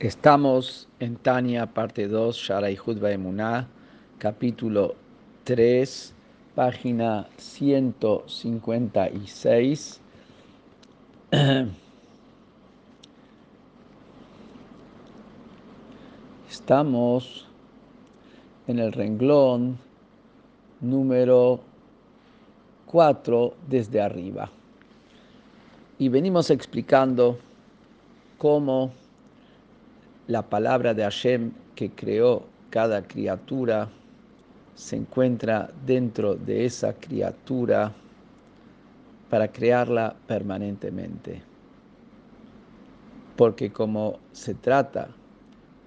Estamos en Tania, parte 2, Shara y Judba Emuná, capítulo 3, página 156. Estamos en el renglón número 4 desde arriba. Y venimos explicando cómo la palabra de Hashem que creó cada criatura se encuentra dentro de esa criatura para crearla permanentemente. Porque como se trata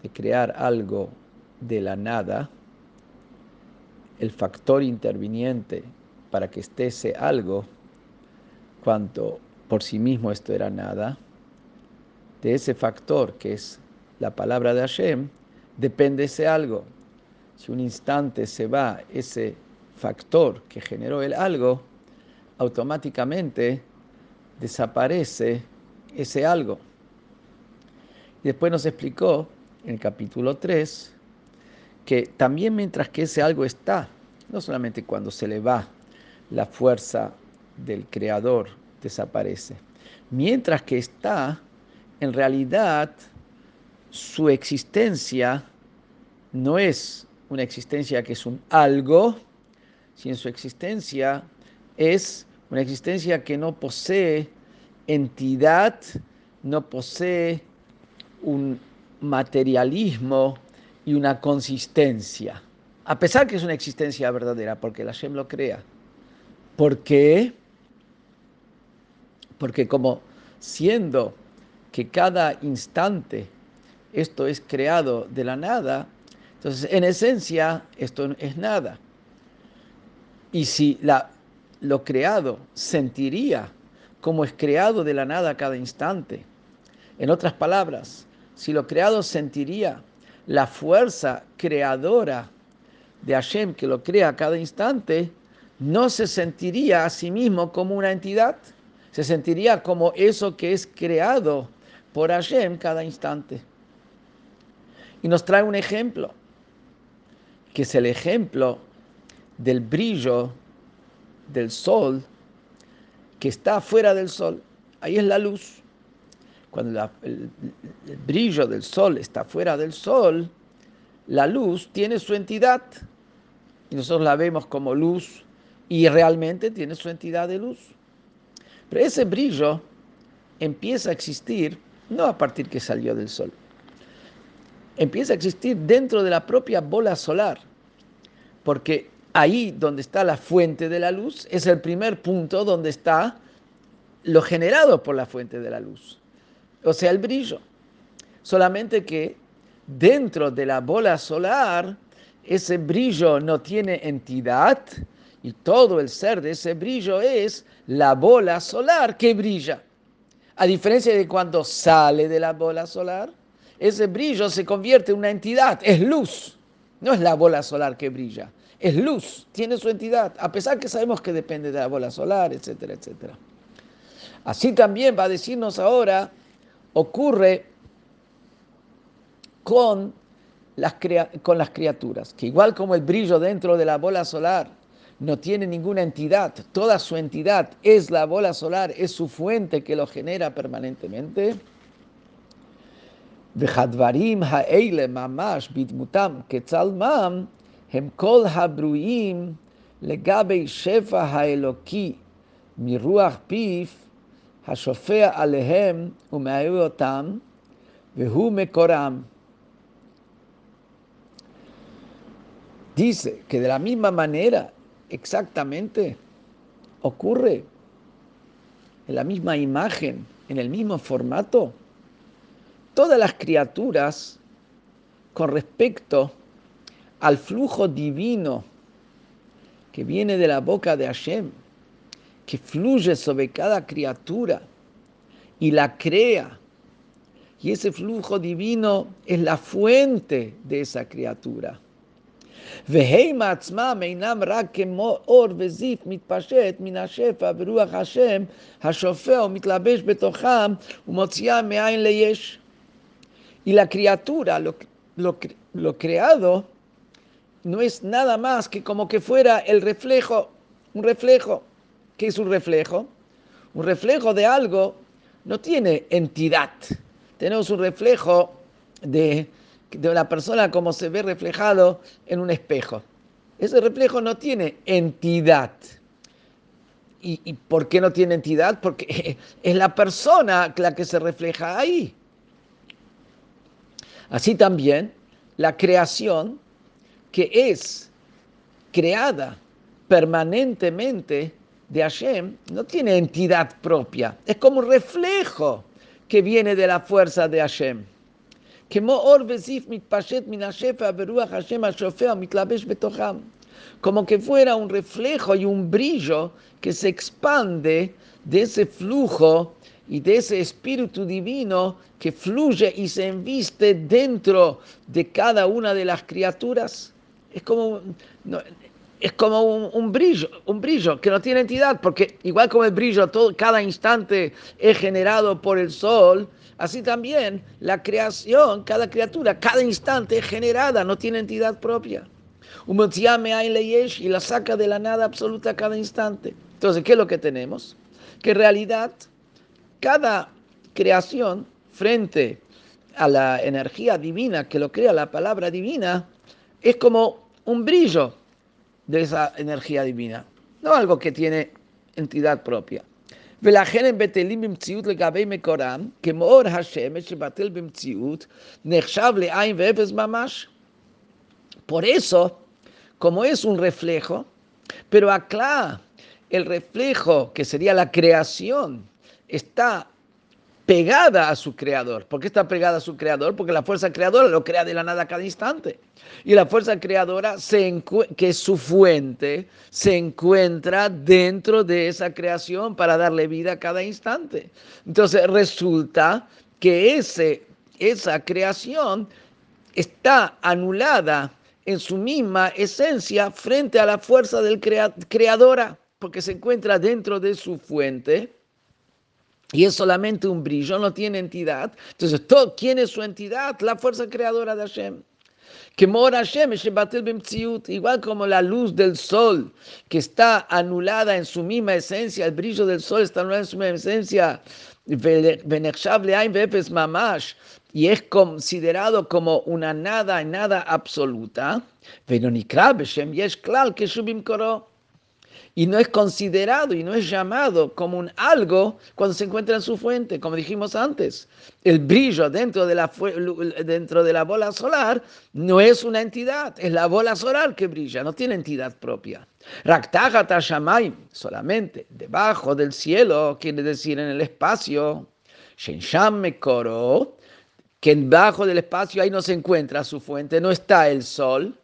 de crear algo de la nada, el factor interviniente para que esté ese algo, cuanto por sí mismo esto era nada, de ese factor que es la palabra de Hashem, depende ese algo. Si un instante se va ese factor que generó el algo, automáticamente desaparece ese algo. Y después nos explicó en el capítulo 3 que también mientras que ese algo está, no solamente cuando se le va la fuerza del creador desaparece, mientras que está, en realidad su existencia no es una existencia que es un algo, sino su existencia es una existencia que no posee entidad, no posee un materialismo y una consistencia. A pesar que es una existencia verdadera, porque la Shem lo crea. ¿Por qué? Porque como siendo que cada instante esto es creado de la nada, entonces en esencia esto es nada. Y si lo creado sentiría como es creado de la nada cada instante, en otras palabras, si lo creado sentiría la fuerza creadora de Hashem que lo crea cada instante, no se sentiría a sí mismo como una entidad, se sentiría como eso que es creado por Hashem cada instante. Y nos trae un ejemplo, que es el ejemplo del brillo del sol que está fuera del sol. Ahí es la luz. Cuando el, el brillo del sol está fuera del sol, la luz tiene su entidad. Y nosotros la vemos como luz y realmente tiene su entidad de luz. Pero ese brillo empieza a existir no a partir que salió del sol empieza a existir dentro de la propia bola solar, porque ahí donde está la fuente de la luz es el primer punto donde está lo generado por la fuente de la luz, o sea, el brillo. Solamente que dentro de la bola solar ese brillo no tiene entidad y todo el ser de ese brillo es la bola solar que brilla. A diferencia de cuando sale de la bola solar, ese brillo se convierte en una entidad, es luz, no es la bola solar que brilla, es luz, tiene su entidad, a pesar que sabemos que depende de la bola solar, etcétera, etcétera. Así también va a decirnos ahora, ocurre con las, con las criaturas, que igual como el brillo dentro de la bola solar no tiene ninguna entidad, toda su entidad es la bola solar, es su fuente que lo genera permanentemente, והדברים האלה ממש בדמותם כצלמם הם כל הברואים לגבי שפע האלוקי מרוח פיו השופע עליהם ומאהב אותם והוא מקורם. Dice que de la misma manera, exactamente, ocurre en la misma imagen, en el mismo formato, todas las criaturas con respecto al flujo divino que viene de la boca de Hashem, que fluye sobre cada criatura y la crea. Y ese flujo divino es la fuente de esa criatura. Y la criatura, lo, lo creado, no es nada más que como que fuera el reflejo, un reflejo. ¿Qué es un reflejo? Un reflejo de algo no tiene entidad. Tenemos un reflejo de, de una persona como se ve reflejado en un espejo. Ese reflejo no tiene entidad. ¿Y, ¿Y, por qué no tiene entidad? Porque es la persona la que se refleja ahí. Así también, la creación que es creada permanentemente de Hashem no tiene entidad propia, es como un reflejo que viene de la fuerza de Hashem. Como que fuera un reflejo y un brillo que se expande de ese flujo y de ese espíritu divino que fluye y se enviste dentro de cada una de las criaturas. Es como, es como un, brillo, un brillo que no tiene entidad, porque igual como el brillo todo, cada instante es generado por el sol, así también la creación, cada criatura, cada instante es generada, no tiene entidad propia. Y la saca de la nada absoluta cada instante. Entonces, ¿qué es lo que tenemos? Que en realidad cada creación frente a la energía divina que lo crea la palabra divina es como un brillo de esa energía divina, no algo que tiene entidad propia. Por eso, como es un reflejo, pero acá el reflejo que sería la creación está pegada a su creador. ¿Por qué está pegada a su creador? Porque la fuerza creadora lo crea de la nada cada instante. Y la fuerza creadora, se que es su fuente, se encuentra dentro de esa creación para darle vida a cada instante. Entonces resulta que ese, esa creación está anulada en su misma esencia frente a la fuerza del creadora, porque se encuentra dentro de su fuente y es solamente un brillo, no tiene entidad. Entonces, todo, ¿quién es su entidad? La fuerza creadora de Hashem. Que mora Hashem, igual como la luz del sol, que está anulada en su misma esencia, el brillo del sol está anulado en su misma esencia, y es considerado como una nada, nada absoluta, y no es considerado y no es llamado como un algo cuando se encuentra en su fuente, como dijimos antes. El brillo dentro de la, dentro de la bola solar no es una entidad, es la bola solar que brilla, no tiene entidad propia. Raktahat Shamay, solamente debajo del cielo, quiere decir en el espacio. Shensham Mekoro, que debajo del espacio ahí no se encuentra su fuente, no está el sol.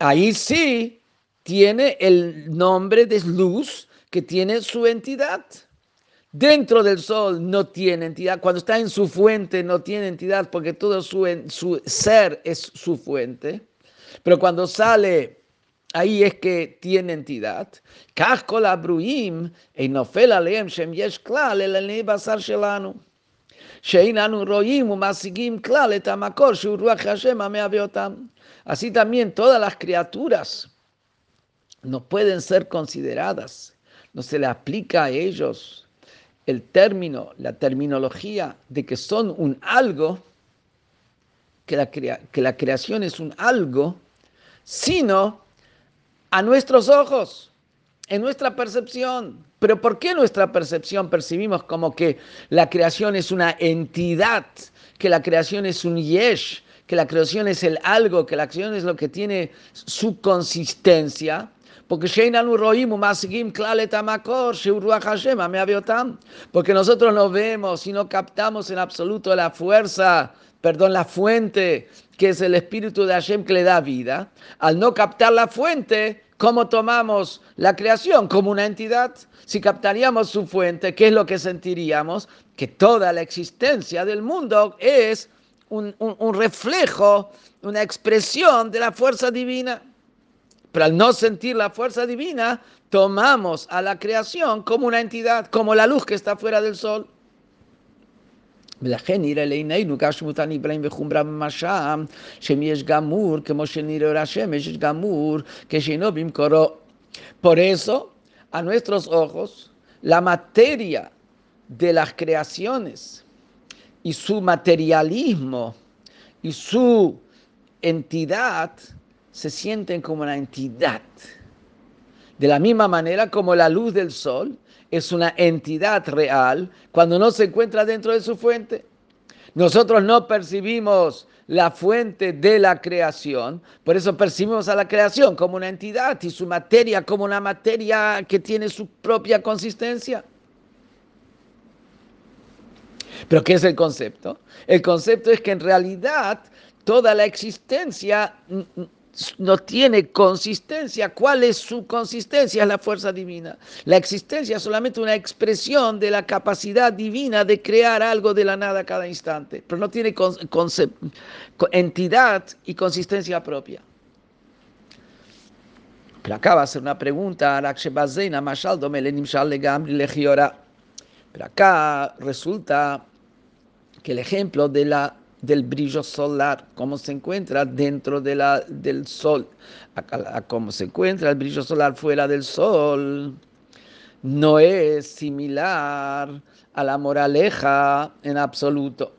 Ahí sí tiene el nombre de luz que tiene su entidad. Dentro del sol no tiene entidad, cuando está en su fuente no tiene entidad porque todo su, su ser es su fuente, pero cuando sale ahí es que tiene entidad. Así también todas las criaturas no pueden ser consideradas, no se le aplica a ellos el término, la terminología de que son un algo, que la, que la creación es un algo, sino a nuestros ojos, en nuestra percepción. Pero ¿por qué nuestra percepción percibimos como que la creación es una entidad, que la creación es un yesh, que la creación es el algo, que la creación es lo que tiene su consistencia? Porque porque nosotros no vemos y no captamos en absoluto la fuerza, perdón, la fuente, que es el espíritu de Hashem que le da vida. Al no captar la fuente, ¿cómo tomamos la creación? Como una entidad. Si captaríamos su fuente, ¿qué es lo que sentiríamos? Que toda la existencia del mundo es un, un reflejo, una expresión de la fuerza divina. Pero al no sentir la fuerza divina, tomamos a la creación como una entidad, como la luz que está fuera del sol. ולכן נראה לעינינו גשמותן נבראים וחומרה במשם, שם יש גמור, כמו שנראה אור השמש, יש גמור, כשאינו במקורו. Por eso, a nuestros ojos, la materia de las creaciones y su materialismo y su entidad se sienten como una entidad. De la misma manera como la luz del sol es una entidad real cuando no se encuentra dentro de su fuente. Nosotros no percibimos la fuente de la creación, por eso percibimos a la creación como una entidad y su materia como una materia que tiene su propia consistencia. Pero ¿qué es el concepto? El concepto es que en realidad toda la existencia no tiene consistencia. ¿Cuál es su consistencia? Es la fuerza divina. La existencia es solamente una expresión de la capacidad divina de crear algo de la nada cada instante, pero no tiene entidad y consistencia propia. Pero acá va a ser una pregunta. Pero acá resulta que el ejemplo de la del brillo solar, cómo se encuentra dentro de la, del sol, a, cómo se encuentra el brillo solar fuera del sol, no es similar a la moraleja en absoluto.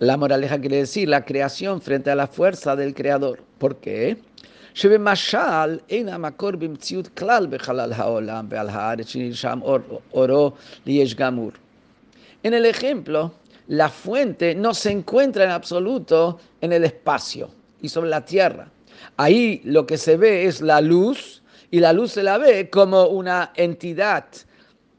La moraleja quiere decir la creación frente a la fuerza del creador. ¿Por qué? En el ejemplo, la fuente no se encuentra en absoluto en el espacio y sobre la tierra. Ahí lo que se ve es la luz y la luz se la ve como una entidad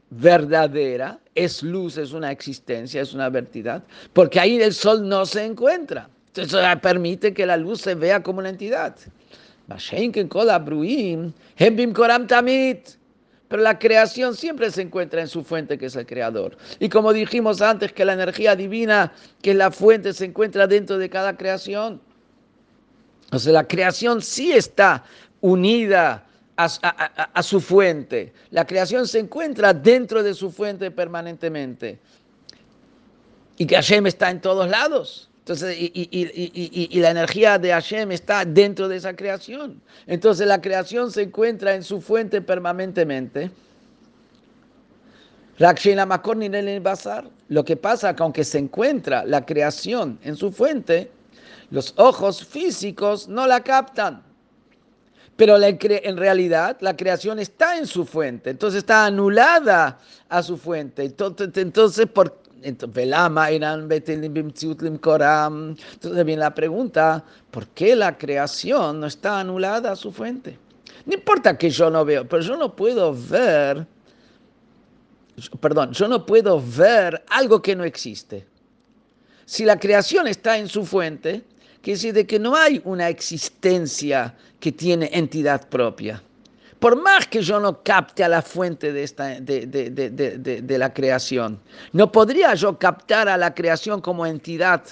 verdadera. Es luz, es una existencia, es una verdad, porque ahí el sol no se encuentra. Entonces permite que la luz se vea como una entidad. Pero la creación siempre se encuentra en su fuente, que es el creador. Y como dijimos antes, que la energía divina, que es la fuente, se encuentra dentro de cada creación. O sea, la creación sí está unida a, su fuente. La creación se encuentra dentro de su fuente permanentemente. Y que Hashem está en todos lados. Entonces, y, la energía de Hashem está dentro de esa creación. Entonces, la creación se encuentra en su fuente permanentemente. Lo que pasa es que aunque se encuentra la creación en su fuente, los ojos físicos no la captan. Pero en realidad la creación está en su fuente, entonces está anulada a su fuente. Entonces, ¿por entonces viene la pregunta, ¿por qué la creación no está anulada a su fuente? No importa que yo no veo, pero yo no puedo ver, perdón, yo no puedo ver algo que no existe. Si la creación está en su fuente, quiere decir de que no hay una existencia que tiene entidad propia por más que yo no capte a la fuente de, esta, de, de, la creación, no podría yo captar a la creación como entidad,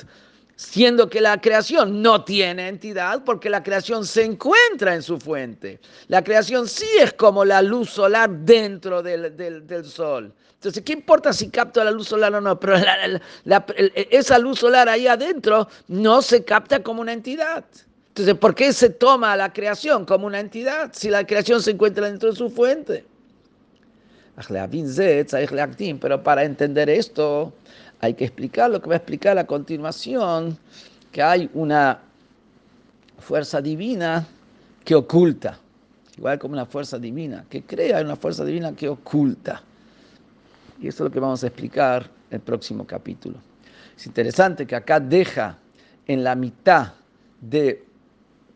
siendo que la creación no tiene entidad, porque la creación se encuentra en su fuente. La creación sí es como la luz solar dentro del, del, sol. Entonces, ¿qué importa si capto la luz solar o no? Pero esa luz solar ahí adentro no se capta como una entidad. Entonces, ¿por qué se toma la creación como una entidad si la creación se encuentra dentro de su fuente? Pero para entender esto hay que explicar lo que va a explicar a continuación, que hay una fuerza divina que oculta, igual como una fuerza divina, que crea una fuerza divina que oculta. Y eso es lo que vamos a explicar en el próximo capítulo. Es interesante que acá deja en la mitad de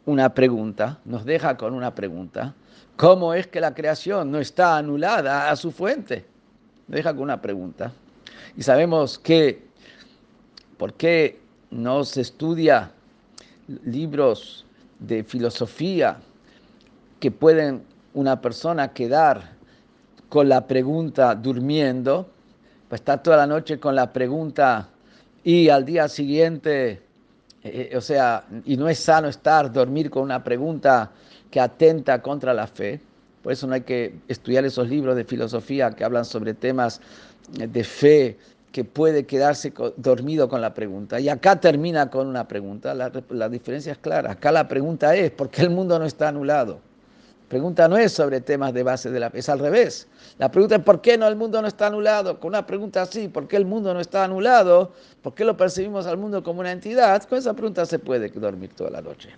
una pregunta, nos deja con una pregunta. ¿Cómo es que la creación no está anulada a su fuente? Deja con una pregunta. Y sabemos que, ¿por qué no se estudia libros de filosofía que pueden una persona quedar con la pregunta durmiendo? Pues está toda la noche con la pregunta y al día siguiente eh, eh, o sea, y no es sano estar, dormir con una pregunta que atenta contra la fe. Por eso no hay que estudiar esos libros de filosofía que hablan sobre temas eh, de fe que puede quedarse dormido con la pregunta. Y acá termina con una pregunta. La, la, diferencia es clara. Acá la pregunta es, ¿por qué el mundo no está anulado? Pregunta no es sobre temas de base de la es al revés. La pregunta es, ¿por qué no el mundo no está anulado? Con una pregunta así, ¿por qué el mundo no está anulado? ¿Por qué lo percibimos al mundo como una entidad? Con esa pregunta se puede dormir toda la noche.